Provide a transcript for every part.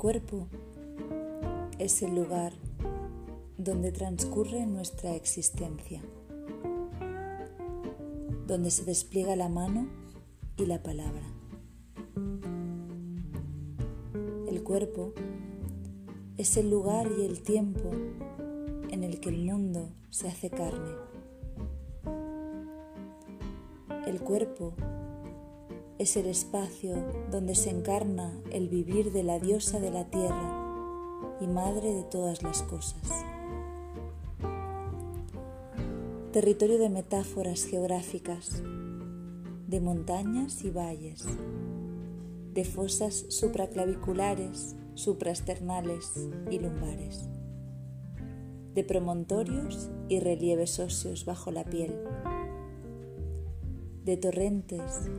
cuerpo es el lugar donde transcurre nuestra existencia, donde se despliega la mano y la palabra. El cuerpo es el lugar y el tiempo en el que el mundo se hace carne. El cuerpo es el espacio donde se encarna el vivir de la diosa de la tierra y madre de todas las cosas. Territorio de metáforas geográficas, de montañas y valles, de fosas supraclaviculares, supraesternales y lumbares, de promontorios y relieves óseos bajo la piel, de torrentes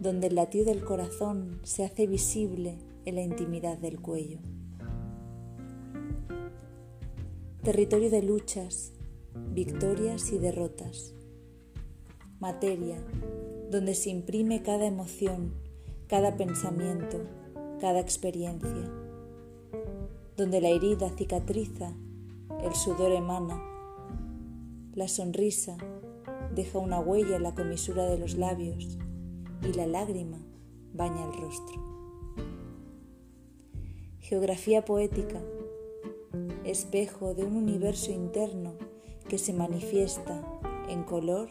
donde el latido del corazón se hace visible en la intimidad del cuello. Territorio de luchas, victorias y derrotas. Materia donde se imprime cada emoción, cada pensamiento, cada experiencia. Donde la herida cicatriza, el sudor emana, la sonrisa deja una huella en la comisura de los labios y la lágrima baña el rostro. Geografía poética, espejo de un universo interno que se manifiesta en color,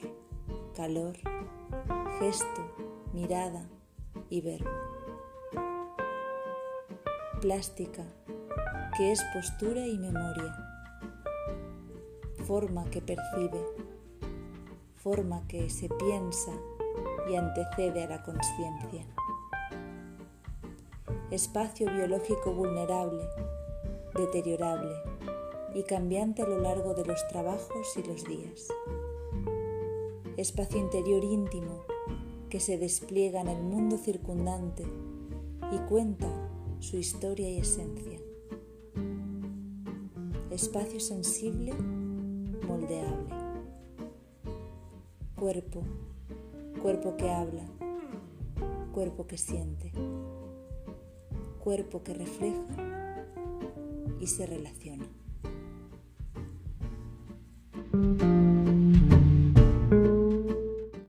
calor, gesto, mirada y verbo. Plástica, que es postura y memoria. Forma que percibe, forma que se piensa y antecede a la conciencia. Espacio biológico vulnerable, deteriorable y cambiante a lo largo de los trabajos y los días. Espacio interior íntimo que se despliega en el mundo circundante y cuenta su historia y esencia. Espacio sensible, moldeable. Cuerpo Cuerpo que habla, cuerpo que siente, cuerpo que refleja y se relaciona.